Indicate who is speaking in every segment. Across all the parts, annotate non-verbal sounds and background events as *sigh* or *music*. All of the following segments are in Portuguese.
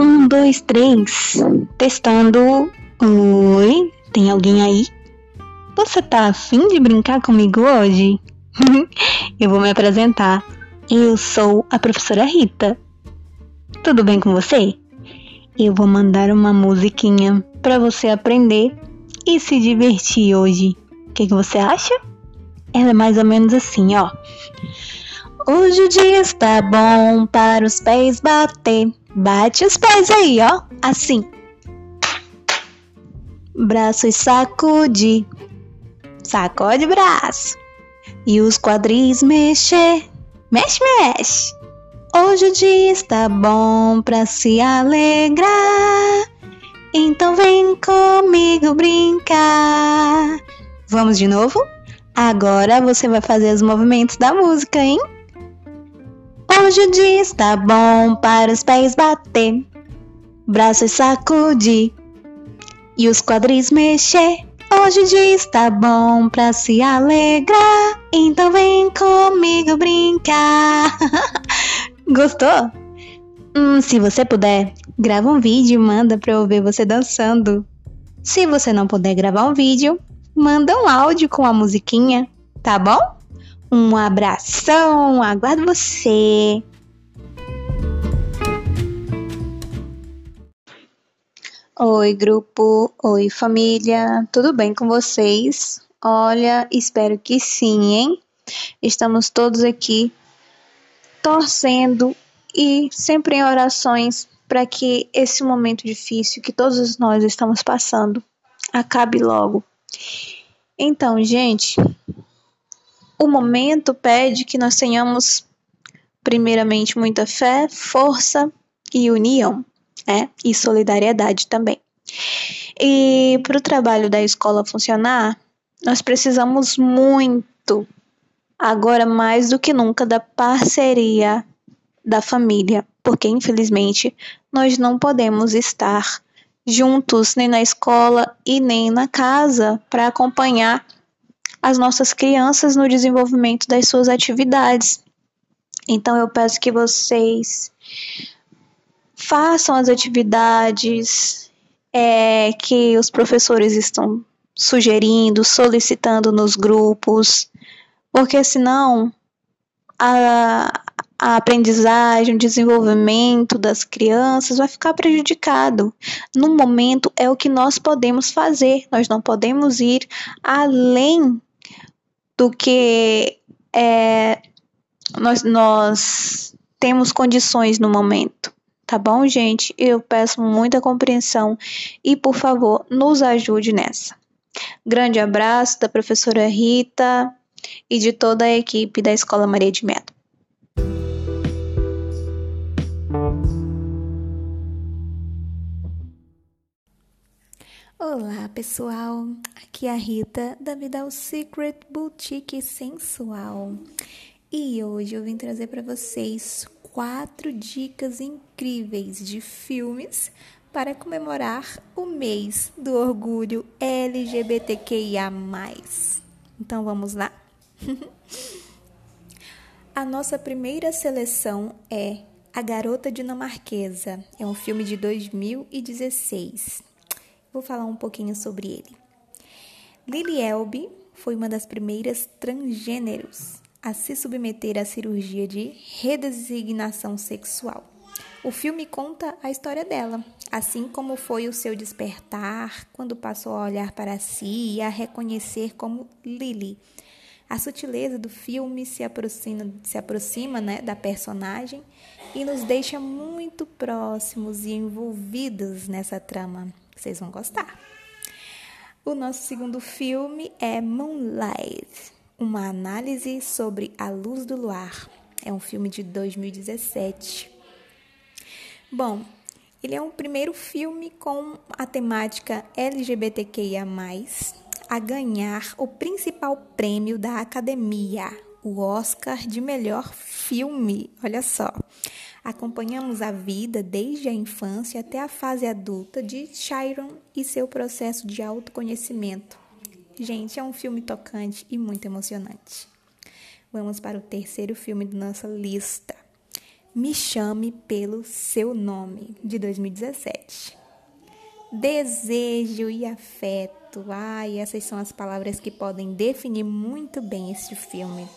Speaker 1: Um, dois, três. Testando. Oi, tem alguém aí? Você tá afim de brincar comigo hoje? *laughs* Eu vou me apresentar. Eu sou a professora Rita. Tudo bem com você? Eu vou mandar uma musiquinha para você aprender e se divertir hoje. O que, que você acha? Ela é mais ou menos assim, ó. Hoje o dia está bom para os pés bater. Bate os pés aí, ó. Assim. Braços sacude. Sacode braço. E os quadris mexer. Mexe, mexe. Hoje o dia está bom para se alegrar. Então vem comigo brincar. Vamos de novo? Agora você vai fazer os movimentos da música, hein? Hoje o dia está bom para os pés bater, braços sacudir e os quadris mexer. Hoje o dia está bom para se alegrar, então vem comigo brincar. *laughs* Gostou? Hum, se você puder, grava um vídeo e manda para eu ver você dançando. Se você não puder gravar um vídeo, manda um áudio com a musiquinha, tá bom? Um abração, aguardo você. Oi, grupo. Oi, família. Tudo bem com vocês? Olha, espero que sim, hein? Estamos todos aqui torcendo e sempre em orações para que esse momento difícil que todos nós estamos passando acabe logo. Então, gente, o momento pede que nós tenhamos, primeiramente, muita fé, força e união, né? E solidariedade também. E para o trabalho da escola funcionar, nós precisamos muito, agora mais do que nunca, da parceria da família, porque infelizmente nós não podemos estar juntos nem na escola e nem na casa para acompanhar as nossas crianças no desenvolvimento das suas atividades. Então eu peço que vocês façam as atividades é, que os professores estão sugerindo, solicitando nos grupos, porque senão a, a aprendizagem, o desenvolvimento das crianças vai ficar prejudicado. No momento é o que nós podemos fazer, nós não podemos ir além do que é, nós, nós temos condições no momento. Tá bom, gente? Eu peço muita compreensão e, por favor, nos ajude nessa. Grande abraço da professora Rita e de toda a equipe da Escola Maria de Mello.
Speaker 2: Olá pessoal, aqui é a Rita da Vidal Secret Boutique Sensual e hoje eu vim trazer para vocês quatro dicas incríveis de filmes para comemorar o mês do orgulho LGBTQIA. Então vamos lá? *laughs* a nossa primeira seleção é A Garota Dinamarquesa, é um filme de 2016 Vou falar um pouquinho sobre ele. Lily Elbe foi uma das primeiras transgêneros a se submeter à cirurgia de redesignação sexual. O filme conta a história dela, assim como foi o seu despertar quando passou a olhar para si e a reconhecer como Lily. A sutileza do filme se aproxima, se aproxima né, da personagem e nos deixa muito próximos e envolvidos nessa trama. Vocês vão gostar. O nosso segundo filme é Moonlight, uma análise sobre a luz do luar. É um filme de 2017. Bom, ele é um primeiro filme com a temática LGBTQIA, a ganhar o principal prêmio da academia, o Oscar de melhor filme. Olha só. Acompanhamos a vida desde a infância até a fase adulta de Chiron e seu processo de autoconhecimento.
Speaker 1: Gente, é um filme tocante e muito emocionante. Vamos para o terceiro filme da nossa lista. Me Chame pelo Seu Nome, de 2017. Desejo e afeto. Ai, essas são as palavras que podem definir muito bem este filme.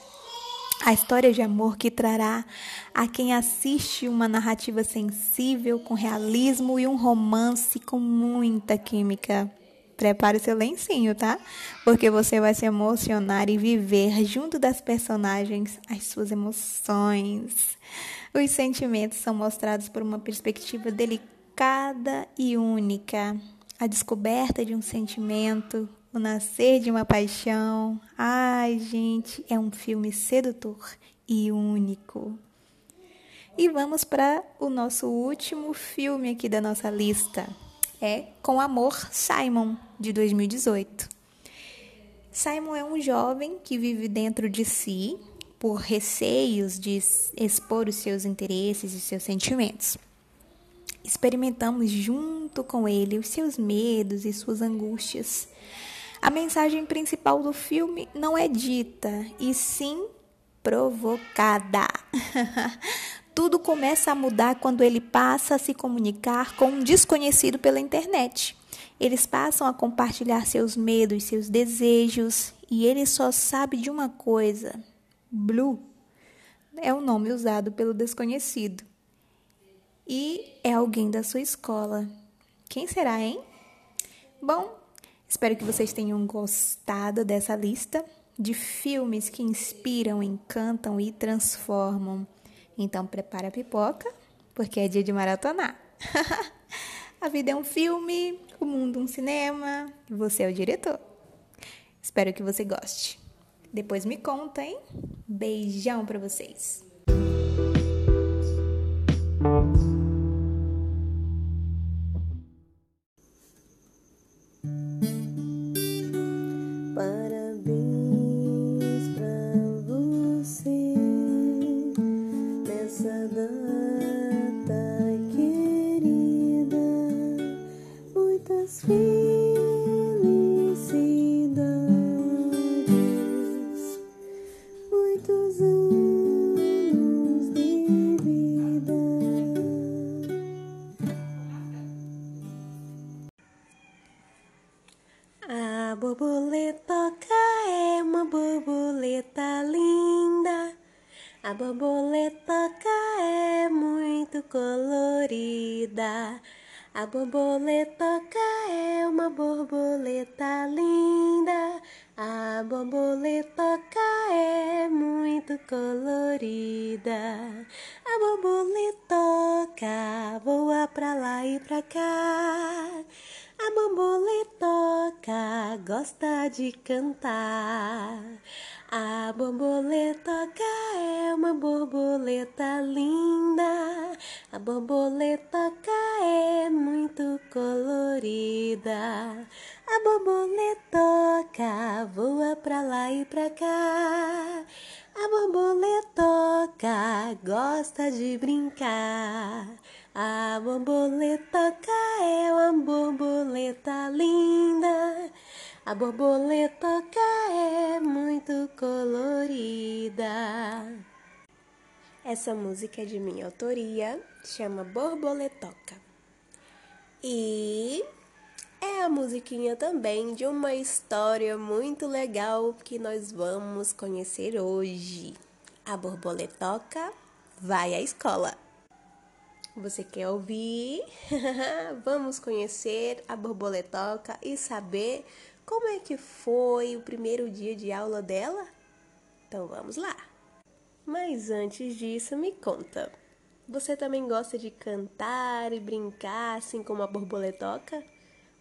Speaker 1: A história de amor que trará a quem assiste uma narrativa sensível, com realismo e um romance com muita química. Prepare seu lencinho, tá? Porque você vai se emocionar e viver junto das personagens as suas emoções. Os sentimentos são mostrados por uma perspectiva delicada e única. A descoberta de um sentimento, o nascer de uma paixão. Ai, gente, é um filme sedutor e único. E vamos para o nosso último filme aqui da nossa lista. É Com Amor, Simon, de 2018. Simon é um jovem que vive dentro de si por receios de expor os seus interesses e seus sentimentos. Experimentamos junto com ele os seus medos e suas angústias. A mensagem principal do filme não é dita, e sim provocada. *laughs* Tudo começa a mudar quando ele passa a se comunicar com um desconhecido pela internet. Eles passam a compartilhar seus medos, seus desejos, e ele só sabe de uma coisa: Blue é o nome usado pelo desconhecido. E é alguém da sua escola. Quem será, hein? Bom, espero que vocês tenham gostado dessa lista de filmes que inspiram, encantam e transformam. Então prepara a pipoca, porque é dia de maratonar. *laughs* a vida é um filme, o mundo um cinema, e você é o diretor. Espero que você goste. Depois me conta, hein? Beijão para vocês.
Speaker 3: Muitos anos de vida. A borboletoca é uma borboleta linda. A borboletoca é muito colorida. A borboletoca é uma borboleta linda. A borboletoca é muito colorida. A borboletoca voa pra lá e pra cá. A borboletoca gosta de cantar. A borboletoca é uma borboleta linda. A borboletoca é muito colorida. A borboletoca voa pra lá e pra cá. A borboletoca gosta de brincar. A borboletoca é uma borboleta linda. A borboletoca é muito colorida. Essa música é de minha autoria, chama Borboletoca. E é a musiquinha também de uma história muito legal que nós vamos conhecer hoje. A borboletoca vai à escola. Você quer ouvir? *laughs* vamos conhecer a borboletoca e saber como é que foi o primeiro dia de aula dela? Então vamos lá. Mas antes disso, me conta. Você também gosta de cantar e brincar assim como a borboletoca?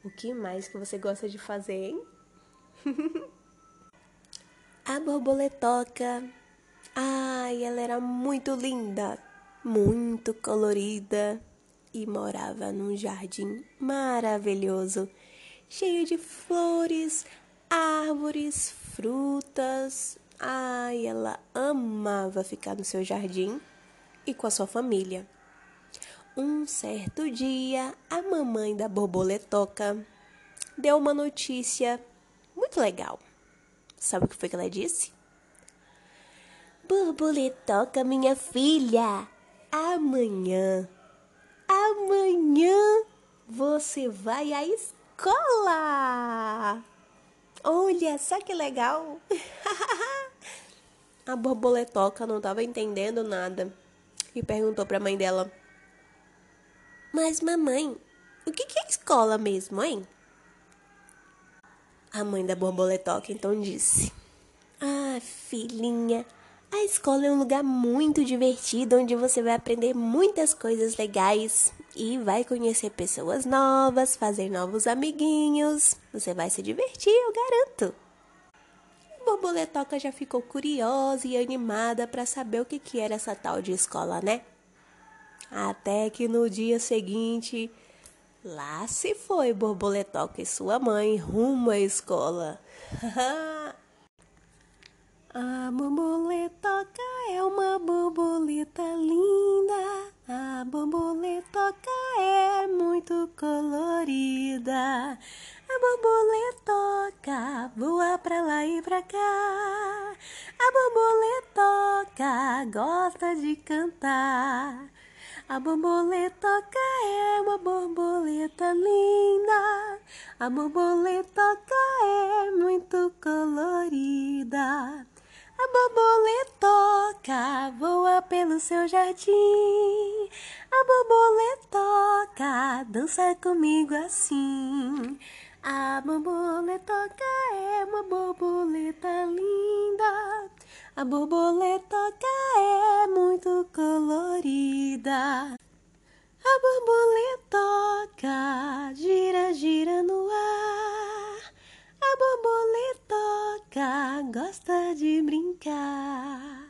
Speaker 3: O que mais que você gosta de fazer, hein? *laughs* a borboletoca. Ai, ela era muito linda, muito colorida e morava num jardim maravilhoso, cheio de flores, árvores, frutas. Ai, ela amava ficar no seu jardim e com a sua família. Um certo dia, a mamãe da borboletoca deu uma notícia muito legal. Sabe o que foi que ela disse? Borboletoca, minha filha, amanhã, amanhã você vai à escola. Olha só que legal. *laughs* a borboletoca não estava entendendo nada e perguntou para a mãe dela: Mas, mamãe, o que é escola mesmo, hein? A mãe da borboletoca então disse: Ah, filhinha, a escola é um lugar muito divertido onde você vai aprender muitas coisas legais e vai conhecer pessoas novas, fazer novos amiguinhos. Você vai se divertir, eu garanto. A borboletoca já ficou curiosa e animada para saber o que, era essa tal de escola, né? Até que no dia seguinte, lá se foi borboletoca e sua mãe rumo à escola. *laughs* A borboletoca é uma borboleta linda. A borboletoca é muito colorida. A borboletoca voa pra lá e pra cá. A borboletoca gosta de cantar. A borboletoca é uma borboleta linda. A borboletoca é muito colorida. A borboletoca voa pelo seu jardim. A borboletoca dança comigo assim. A borboletoca é uma borboleta linda. A borboletoca é muito colorida. A borboletoca gira, gira no ar. A borboletoca gosta de brincar.